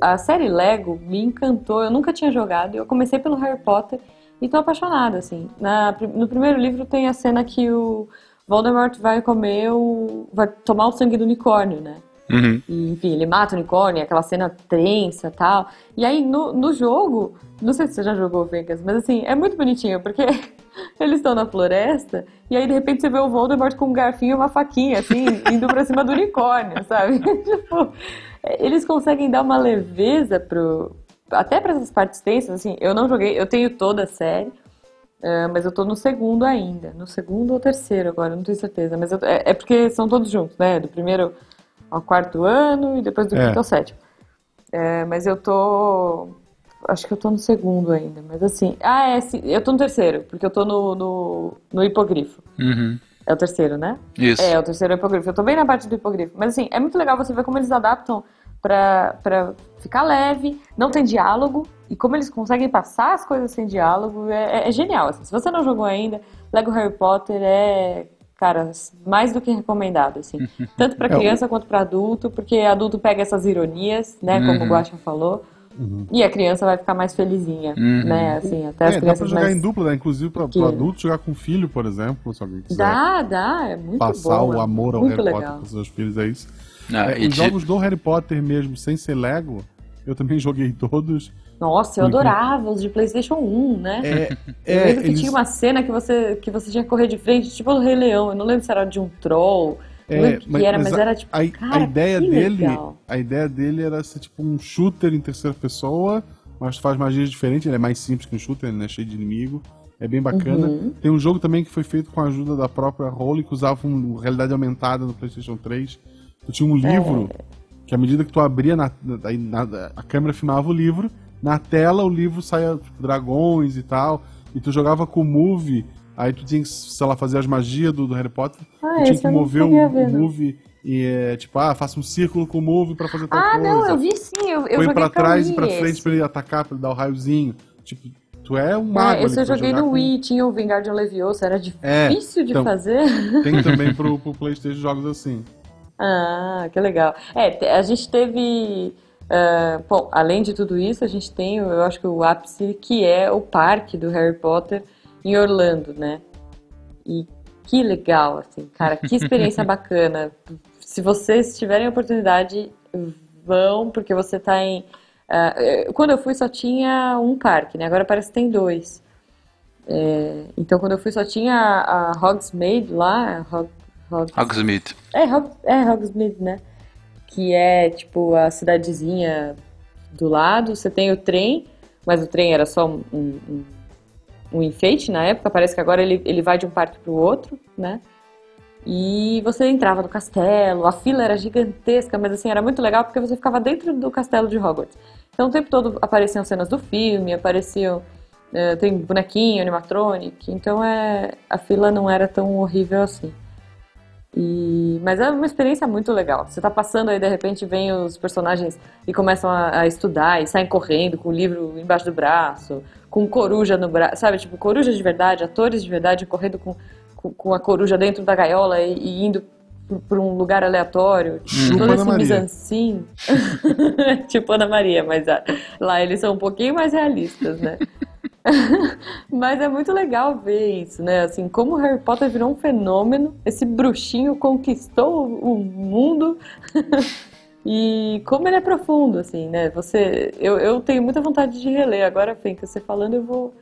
A série Lego me encantou, eu nunca tinha jogado, eu comecei pelo Harry Potter e tô apaixonada, assim. Na- no primeiro livro tem a cena que o Voldemort vai comer o. vai tomar o sangue do unicórnio, né? Uhum. E, enfim, ele mata o unicórnio, aquela cena tensa e tal. E aí, no, no jogo, não sei se você já jogou Vegas, mas assim, é muito bonitinho, porque eles estão na floresta, e aí de repente você vê o Voldemort com um garfinho e uma faquinha, assim, indo pra cima do unicórnio, sabe? tipo, é, eles conseguem dar uma leveza pro. Até pra essas partes tensas, assim, eu não joguei, eu tenho toda a série. é, mas eu tô no segundo ainda. No segundo ou terceiro agora, não tenho certeza. Mas eu- é, é porque são todos juntos, né? Do primeiro ao quarto ano e depois do É. quinto ao sétimo. É, mas eu tô. Acho que eu tô no segundo ainda. Mas assim. Ah, é, sim, eu tô no terceiro, porque eu tô no, no, no hipogrifo. Uhum. É o terceiro, né? Isso. É, o terceiro é o hipogrifo. Eu tô bem na parte do hipogrifo. Mas assim, é muito legal você ver como eles adaptam pra, pra ficar leve, não tem diálogo, e como eles conseguem passar as coisas sem diálogo, é, é- é genial. assim. Se você não jogou ainda, Lego Harry Potter é, cara, mais do que recomendado, assim. Tanto pra É, criança quanto pra adulto, porque adulto pega essas ironias, né, como o Guaxa falou, e a criança vai ficar mais felizinha, Uhum. né, assim, até as É, dá pra crianças jogar mais... em dupla, né? Inclusive pra, Que- pro adulto jogar com filho, por exemplo, se alguém quiser Dá, dá, é muito passar bom. o é amor ao muito Harry legal. Potter com seus filhos, é isso. Ah, É, e os de- jogos do Harry Potter mesmo, sem ser Lego, eu também joguei todos. Nossa, eu Muito. adorava os de PlayStation 1, né? É, eu é, lembro que eles- tinha uma cena que você, que você tinha que correr de frente, tipo do Rei Leão. Eu não lembro se era de um troll, É, o que, mas- era, mas, mas era tipo. A, cara, a ideia dele, legal. a ideia dele era ser tipo um shooter em terceira pessoa, mas faz magias diferentes, ele é mais simples que um shooter, ele não é cheio de inimigo. É bem bacana. Uhum. Tem um jogo também que foi feito com a ajuda da própria Role, que usava um, realidade aumentada no PlayStation 3. Tu tinha um livro que à medida que tu abria na, na- na- a câmera filmava o livro, na tela o livro saía tipo, dragões e tal, e tu jogava com o Move, aí tu tinha que, sei lá, fazer as magias do, do Harry Potter, Ah, tu tinha que mover o, o ver, não. Move E é tipo, ah, faça um círculo com o move pra fazer tal Ah, coisa. não, eu vi sim. Eu, eu Põe joguei pra trás Wii e pra frente esse. pra ele atacar, pra ele dar o raiozinho. Tipo, tu é um mago É, esse eu joguei no com- Wii, tinha o Vingardium Leviosa, era É, difícil de então- fazer. Tem também pro, pro Playstation jogos assim. Ah, que legal. É, a gente teve. Ah, bom, além de tudo isso, a gente tem, eu acho que o ápice, que é o parque do Harry Potter em Orlando, né? E que legal, assim, cara, que experiência bacana. Se vocês tiverem oportunidade, vão, porque você tá em. eh, quando eu fui só tinha um parque, né? Agora parece que tem dois. É, então quando eu fui só tinha a, a Hogsmeade lá, Hog, Hog- Hogsmeade. é, Hog, é Hogsmeade, né? Que é tipo a cidadezinha do lado. Você tem o trem, mas o trem era só um, um, um enfeite na época. Parece que agora ele, ele vai de um parque para o outro, né? E você entrava no castelo, a fila era gigantesca, mas assim, era muito legal porque você ficava dentro do castelo de Hogwarts. Então o tempo todo apareciam cenas do filme, apareciam. eh, tem bonequinho, animatronic, então é, a fila não era tão horrível assim. E, mas é uma experiência muito legal. Você tá passando aí, de repente, vem os personagens e começam a, a estudar e saem correndo com o livro embaixo do braço, com coruja no braço, sabe? Tipo, coruja de verdade, atores de verdade correndo com, com, com a coruja dentro da gaiola e, e indo para um lugar aleatório. Chupa Todo Ana esse tipo Ana Maria, mas ah, lá eles são um pouquinho mais realistas, né? Mas é muito legal ver isso, né? Assim, como o Harry Potter virou um fenômeno, esse bruxinho conquistou o mundo e como ele é profundo, assim, né? Você, eu, eu tenho muita vontade de reler. Agora, Fenka, você falando, eu vou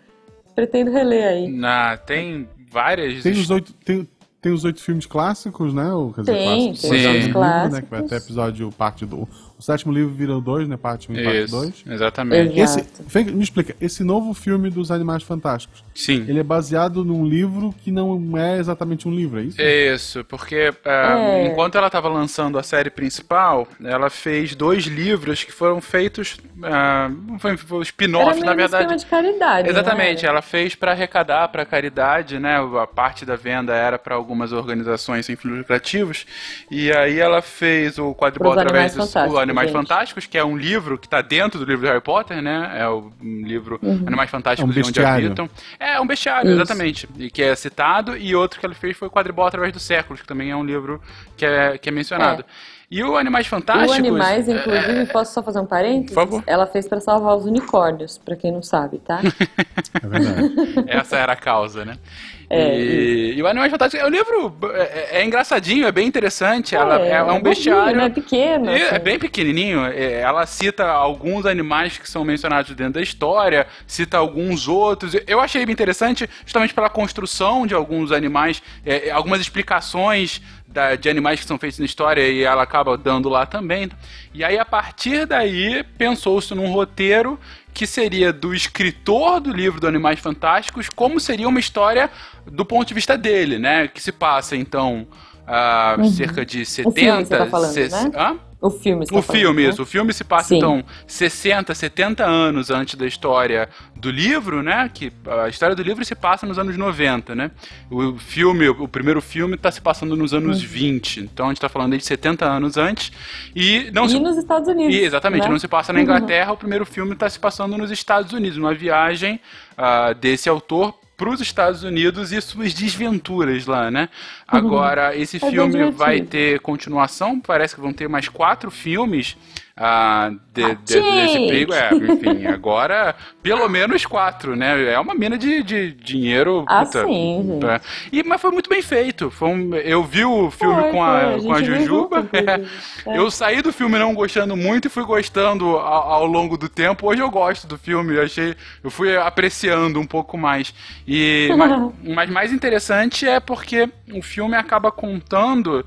pretendo reler aí. Na, tem várias. Tem os oito, tem, tem os oito filmes clássicos, né? Ou, quer dizer, Tem, clássicos, tem o os livro, clássicos. Né, que vai até episódio parte do. O sétimo livro vira o dois, né? Parte 1 e parte Isso, 2. exatamente. Esse, me explica, esse novo filme dos Animais Fantásticos, Sim. ele é baseado num livro que não é exatamente um livro, é isso? Isso, porque ah, É. enquanto ela estava lançando a série principal, ela fez dois livros que foram feitos. ah, foi, foi Era spin-off, na um verdade. esquema de caridade, Exatamente, né? ela fez para arrecadar para caridade, né? A parte da venda era para algumas organizações sem fins lucrativos. E aí ela fez o quadribol através Animais dos Fantásticos, o Animais gente. Fantásticos, que é um livro que está dentro do livro do Harry Potter, né? É o um livro Animais Fantásticos É um e onde habitam. É um bestiário, Isso. exatamente. E que é citado. E outro que ele fez foi o Quadribol através dos séculos, que também é um livro que é, que é mencionado. E o Animais O Fantásticos. Animais, é, inclusive, posso só fazer um parênteses? Por favor. Ela fez pra salvar os unicórnios, pra quem não sabe, tá? É verdade. Essa era a causa, né? É, e, e o Animais Fantásticos. O livro é, é engraçadinho, é bem interessante. ela, é, é um bestiário. né? Pequeno. E É assim. bem pequenininho. é, Ela cita alguns animais que são mencionados dentro da história, cita alguns outros. Eu achei bem interessante, justamente pela construção de alguns animais, é, é, algumas explicações da- de animais que são feitos na história e ela acaba dando lá também. E aí, a partir daí, pensou-se num roteiro que seria do escritor do livro do Animais Fantásticos, como seria uma história do ponto de vista dele, né? Que se passa, então, ah, cerca de 70... Uhum. filme você tá falando, ses- né? Hã? O filme, O tá falando, filme, né? isso. O filme se passa, Sim. então, 60, 70 anos antes da história do livro, né? Que a história do livro se passa nos anos 90, né? O filme, o primeiro filme, está se passando nos anos 20. Então a gente está falando aí de 70 anos antes. E não E se... nos Estados Unidos. E, exatamente, né? não se passa na Inglaterra, o primeiro filme está se passando nos Estados Unidos, numa viagem ah, desse autor para os Estados Unidos e suas desventuras lá, né? Agora, esse É filme vai ter continuação, parece que vão ter mais quatro filmes ah, de- Ah, de- desse perigo. É, enfim, agora pelo menos quatro, né? É uma mina de, de dinheiro. Ah, puta, sim. E, mas foi muito bem feito. Foi um- eu vi o filme Foi, com a, foi, com a gente viu Jujuba. É. Eu saí do filme não gostando muito e fui gostando ao, ao longo do tempo. Hoje eu gosto do filme, eu achei, eu fui apreciando um pouco mais. E mas, mas mais interessante é porque o filme acaba contando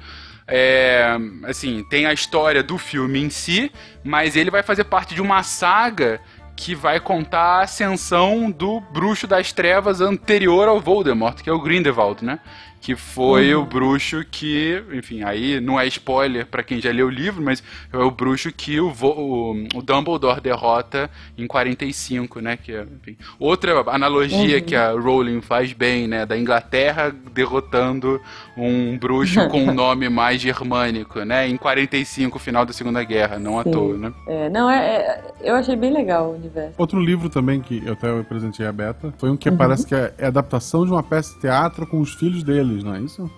é, assim, tem a história do filme em si, mas ele vai fazer parte de uma saga que vai contar a ascensão do bruxo das trevas anterior ao Voldemort, que é o Grindelwald, né? Que foi o bruxo que, enfim, aí não é spoiler pra quem já leu o livro, mas é o bruxo que o, o, o Dumbledore derrota em 45, né? Que é, enfim, outra analogia que a Rowling faz bem, né? Da Inglaterra derrotando um bruxo com um nome mais germânico, né? Em 45, final da Segunda Guerra, não à Sim. toa, né? É, não, é, é- eu achei bem legal o universo. Outro livro também que eu até apresentei a Beta foi um Uhum. que parece que é, é adaptação de uma peça de teatro com os filhos não é isso?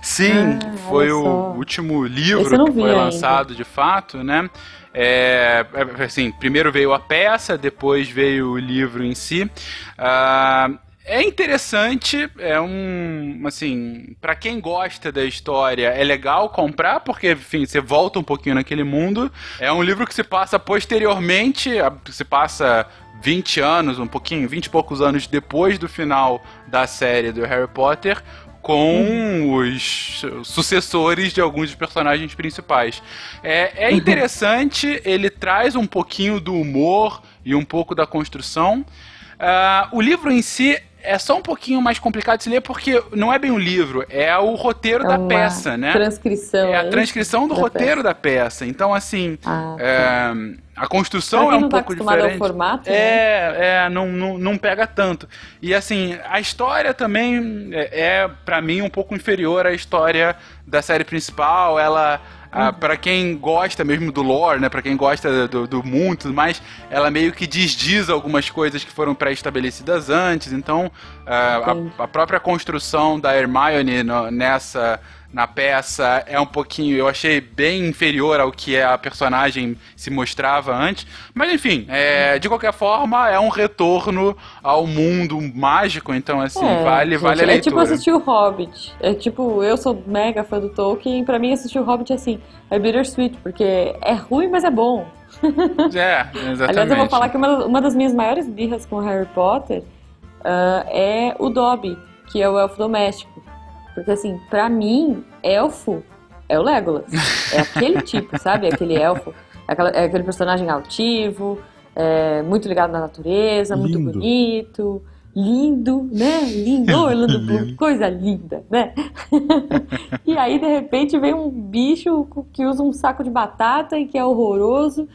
Sim, Ah, foi o último livro que foi ainda. lançado de fato, né? É, é, assim, primeiro veio a peça, depois veio o livro em si. Ah, é interessante, é um, assim, para quem gosta da história, é legal comprar, porque, enfim, você volta um pouquinho naquele mundo. É um livro que se passa posteriormente, se passa 20 anos, um pouquinho, 20 e poucos anos depois do final da série do Harry Potter, com os sucessores de alguns dos personagens principais. É, é interessante, ele traz um pouquinho do humor e um pouco da construção. Ah, o livro em si é só um pouquinho mais complicado de se ler porque não é bem um livro, é o roteiro É da peça, né? Transcrição. É a isso? transcrição do Da roteiro da peça. Então, assim, Ah, tá. é, a construção é um não tá pouco acostumado ao diferente. formato, né? É, é, não, não, não pega tanto. E assim, a história também é, é para mim, um pouco inferior à história da série principal. Ela. Ah, para quem gosta mesmo do lore, né, para quem gosta do, do mundo e tudo mais, ela meio que desdiz algumas coisas que foram pré-estabelecidas antes. Então, ah, a, a própria construção da Hermione no- nessa na peça é um pouquinho, eu achei bem inferior ao que a personagem se mostrava antes. Mas enfim, é, de qualquer forma, é um retorno ao mundo mágico, então assim, É, vale, gente, vale a É tipo leitura. assistir o Hobbit. É tipo, eu sou mega fã do Tolkien, pra mim assistir o Hobbit assim, é bittersweet, porque é ruim, mas é bom. É, exatamente. Aliás, eu vou falar que uma, uma das minhas maiores birras com Harry Potter ah, é o Dobby, que é o elfo doméstico. Porque assim, pra mim, elfo é o Legolas. É aquele tipo, sabe? É aquele elfo, é, aquela- é aquele personagem altivo, é muito ligado na natureza, muito Lindo. bonito, lindo, né? Lindo, Orlando Bloom, coisa linda, né? e aí, de repente, vem um bicho que usa um saco de batata e que é horroroso.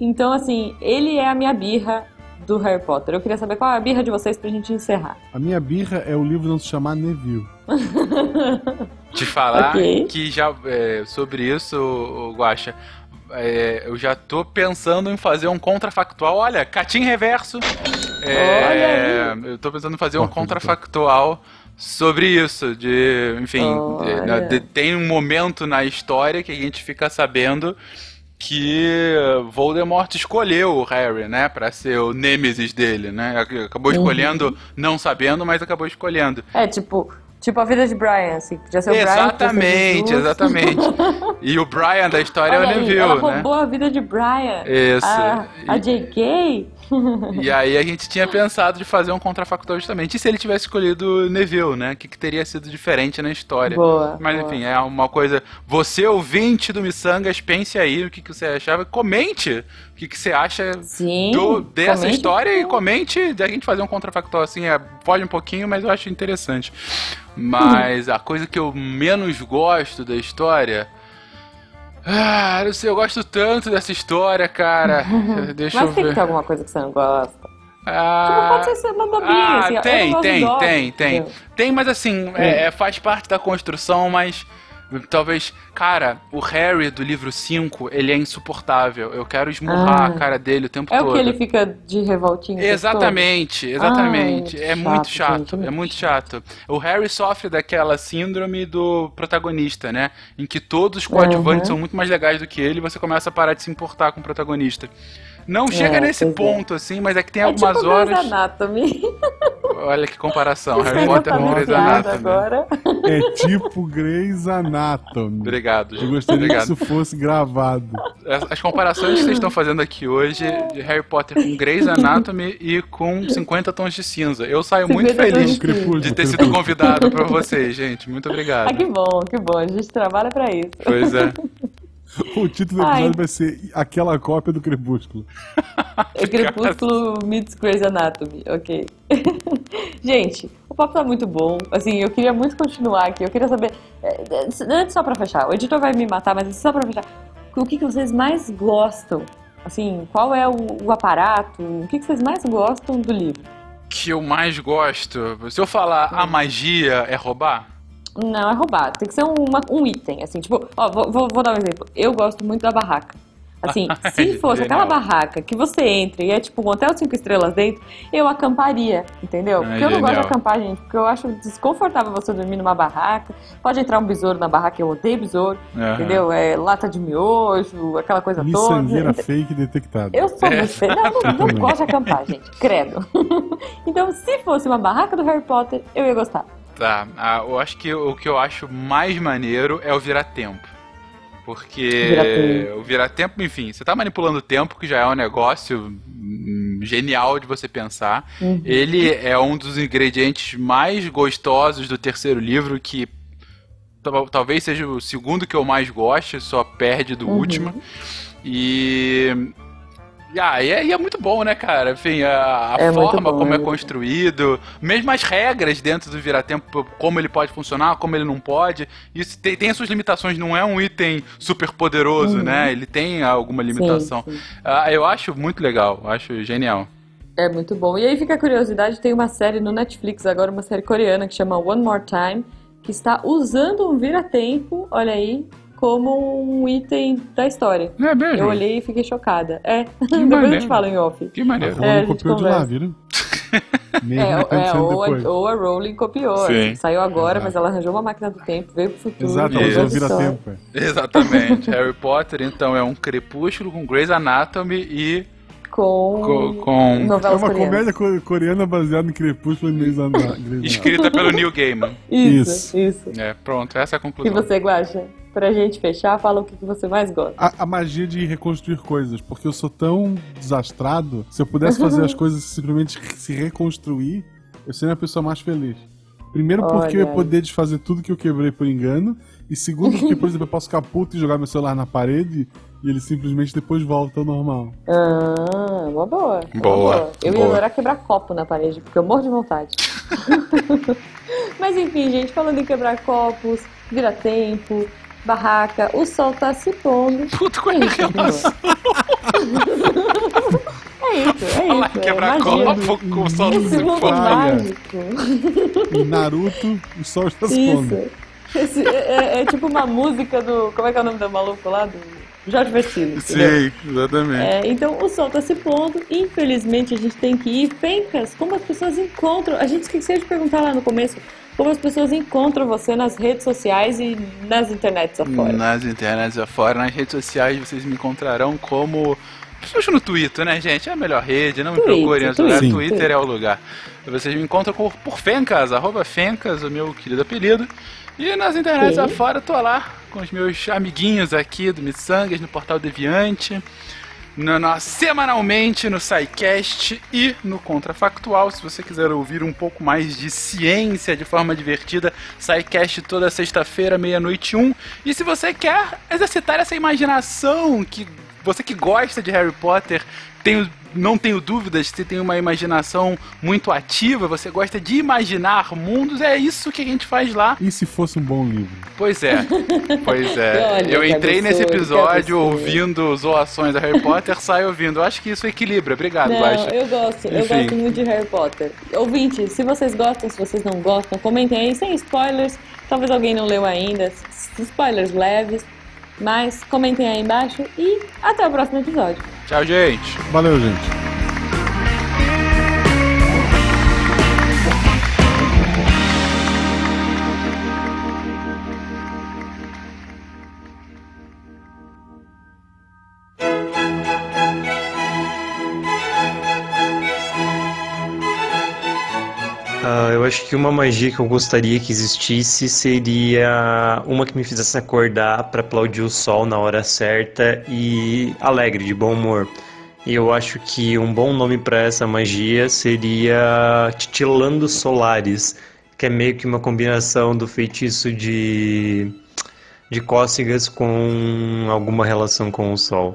Então, assim, ele é a minha birra do Harry Potter. Eu queria saber qual é a birra de vocês pra gente encerrar. A minha birra é o livro não se chamar Neville. Te falar Ok. que já é, sobre isso, Guaxa, é, eu já tô pensando em fazer um contrafactual. Olha, Catim Reverso. É, Olha eu tô pensando em fazer um contrafactual sobre isso. De, enfim, de- de- tem um momento na história que a gente fica sabendo que Voldemort escolheu o Harry, né, Pra ser o nêmesis dele, né? Acabou escolhendo, não sabendo, mas acabou escolhendo. É, tipo, tipo a vida de Brian, assim. Podia ser o Brian. podia ser Exatamente, exatamente. E o Brian da história Olha é o aí, Neville, ela né? roubou a vida de Brian. Isso. A, a JK? E aí a gente tinha pensado de fazer um contrafactual justamente. E se ele tivesse escolhido Neville, né? O que, que teria sido diferente na história? Boa. Mas boa. enfim, é uma coisa. Você, ouvinte do Missangas, pense aí o que, que você achava. Comente o que, que você acha Sim, do- dessa comente história e comente a gente fazer um contrafactual assim. É, foge um pouquinho, mas eu acho interessante. Mas a coisa que eu menos gosto da história. Ah, não sei, eu gosto tanto dessa história, cara. Deixa Mas eu tem que ter alguma coisa que você não gosta. Ah, Tipo, pode ser uma bobinha, ah, assim. tem, tem, tem, tem. entendeu? Tem, mas assim, é, é, faz parte da construção, mas talvez. Cara, o Harry do livro 5, ele é insuportável. Eu quero esmurrar Ah. a cara dele o tempo É todo. o que ele fica de revoltinho. Exatamente, exatamente. Ai, é muito chato, chato, gente, é é muito muito chato. O Harry sofre daquela síndrome do protagonista, né? Em que todos os coadjuvantes Uhum. são muito mais legais do que ele e você começa a parar de se importar com o protagonista. Não chega É, nesse é. ponto, assim, mas é que tem. É algumas tipo horas. Grey's Anatomy. Olha que comparação. Harry Você Potter tá com Grey's Anatomy. agora. É tipo Grey's Anatomy. Obrigado, Eu gente. gostaria Obrigado. que isso fosse gravado. As- As comparações que vocês estão fazendo aqui hoje de Harry Potter com Grey's Anatomy e com 50 tons de cinza. Eu saio muito 50 tons feliz de de ter sido convidado pra vocês, gente. Muito Ah, obrigado. que bom, que bom. A gente trabalha pra isso. Pois é. O título do episódio Ai. vai ser Aquela Cópia do Crepúsculo. É Crepúsculo meets Grey's Anatomy, ok. Gente, O papo tá muito bom. Assim, eu queria muito continuar aqui. Eu queria saber. é, Antes, só pra fechar, o editor vai me matar, mas só pra fechar. O que, que vocês mais gostam? Assim, qual é o, o aparato? O que, que vocês mais gostam do livro? Que eu mais gosto. Se eu falar a magia é roubar? Não, é roubado. Tem que ser uma- um item, assim, tipo, ó, vou, vou- vou dar um exemplo. Eu gosto muito da barraca. Assim, se fosse aquela barraca que você entra e é tipo um hotel cinco estrelas dentro, eu acamparia, entendeu? Porque eu não gosto de acampar, gente, porque eu acho desconfortável você dormir numa barraca. Pode entrar um besouro na barraca, eu odeio besouro, Aham. entendeu? É lata de miojo, aquela coisa toda. Miçangueira fake detectada. Eu sou É, muito feia. Não, não, não gosto de acampar, gente. Credo. então, se fosse uma barraca do Harry Potter, eu ia gostar. Tá, ah, eu acho que o que eu acho mais maneiro é o virar-tempo. Porque Vira-tempo. o virar-tempo, enfim, você tá manipulando o tempo, que já é um negócio hum, genial de você pensar. Uhum. Ele é um dos ingredientes mais gostosos do terceiro livro, que tal- talvez seja o segundo que eu mais gosto, só perde do Uhum. último. E. e, Ah, e é, é muito bom, né, cara? Enfim, a, a É forma bom, como é é construído, mesmo as regras dentro do vira-tempo, como ele pode funcionar, como ele não pode. Isso tem, tem as suas limitações, não é um item super poderoso, Uhum. né? Ele tem alguma limitação. Sim, sim. Ah, eu acho muito legal, acho genial. É muito bom. E aí fica a curiosidade, tem uma série no Netflix agora, uma série coreana que chama One More Time, que está usando um vira-tempo, olha aí, como um item da história. É mesmo? Eu olhei e fiquei chocada. É, depois eu maneiro. te falo em off. Que maneiro. A É, a Rowling gente copiou de lá? Mesmo É, é, ou, a, ou a Rowling copiou. Sim. assim, Saiu agora, Exato. mas ela arranjou uma máquina do tempo, veio pro futuro. Exato, ela usou vira tempo. é. Exatamente. Harry Potter, então, é um crepúsculo com Grey's Anatomy e Com, co- com, É uma coreanas. comédia co- coreana baseada em Crepúsculo e Grey's Ana- Grey's Anatomy. escrita pelo Neil Gaiman. Isso, isso. É, pronto, essa é a E conclusão. você, Guaxa? Pra gente fechar, fala o que que você mais gosta. A, a magia de reconstruir coisas, porque eu sou tão desastrado, se eu pudesse fazer as coisas simplesmente se reconstruir, eu seria uma pessoa mais feliz. Primeiro porque eu ia Olha. poder desfazer tudo que eu quebrei por engano, e segundo porque, por exemplo, eu posso ficar puto e jogar meu celular na parede e ele simplesmente depois volta ao normal. Ah, uma boa. uma Boa, Eu ia boa. adorar quebrar copo na parede, porque eu morro de vontade. Mas enfim, gente, falando em quebrar copos, vira tempo, barraca, o sol tá se pondo. Puta, qual é É a relação? É isso, é isso. quebrar é copo com o sol Esse se mundo pondo. mágico. Em Naruto, o sol está se pondo. Isso. Esse- é, é- é tipo uma música do. Como é que é o nome do maluco lá? Do Jorge Vecino. entendeu? Sim, exatamente. É, então o sol tá se pondo, infelizmente a gente tem que ir. Fencas, como as pessoas encontram. A gente esqueceu de perguntar lá no começo como as pessoas encontram você nas redes sociais e nas internets afora. Nas internets afora, nas redes sociais, vocês me encontrarão como. Principalmente no Twitter, né, gente? É a melhor rede, não me Twitter, procurem em outro Twitter. Twitter é o lugar. Vocês me encontram por, por Fencas, arroba Fencas, o meu querido apelido. E nas internets Sim. afora, tô lá com os meus amiguinhos aqui do Missangas, no Portal Deviante. No, no- semanalmente no SciCast e no Contrafactual. Se você quiser ouvir um pouco mais de ciência de forma divertida, SciCast toda sexta-feira, meia-noite um. E se você quer exercitar essa imaginação, que você que gosta de Harry Potter, tenho, não tenho dúvidas, você tem uma imaginação muito ativa, você gosta de imaginar mundos, é isso que a gente faz lá. E se fosse um bom livro? Pois é, pois é. Olha, eu entrei nesse absurdo, que episódio ouvindo zoações da Harry Potter, saio ouvindo. Eu acho que isso equilibra. Obrigado, Não, Guaxa. eu gosto, eu Enfim. gosto muito de Harry Potter. Ouvinte, se vocês gostam, se vocês não gostam, comentem aí, sem spoilers. Talvez alguém não leu ainda, spoilers leves. Mas comentem aí embaixo e até o próximo episódio. Tchau, gente. Valeu, gente. Acho que uma magia que eu gostaria que existisse seria uma que me fizesse acordar para aplaudir o sol na hora certa e alegre, de bom humor. E eu acho que um bom nome para essa magia seria Titilando Solares, que é meio que uma combinação do feitiço de de cócegas com alguma relação com o sol.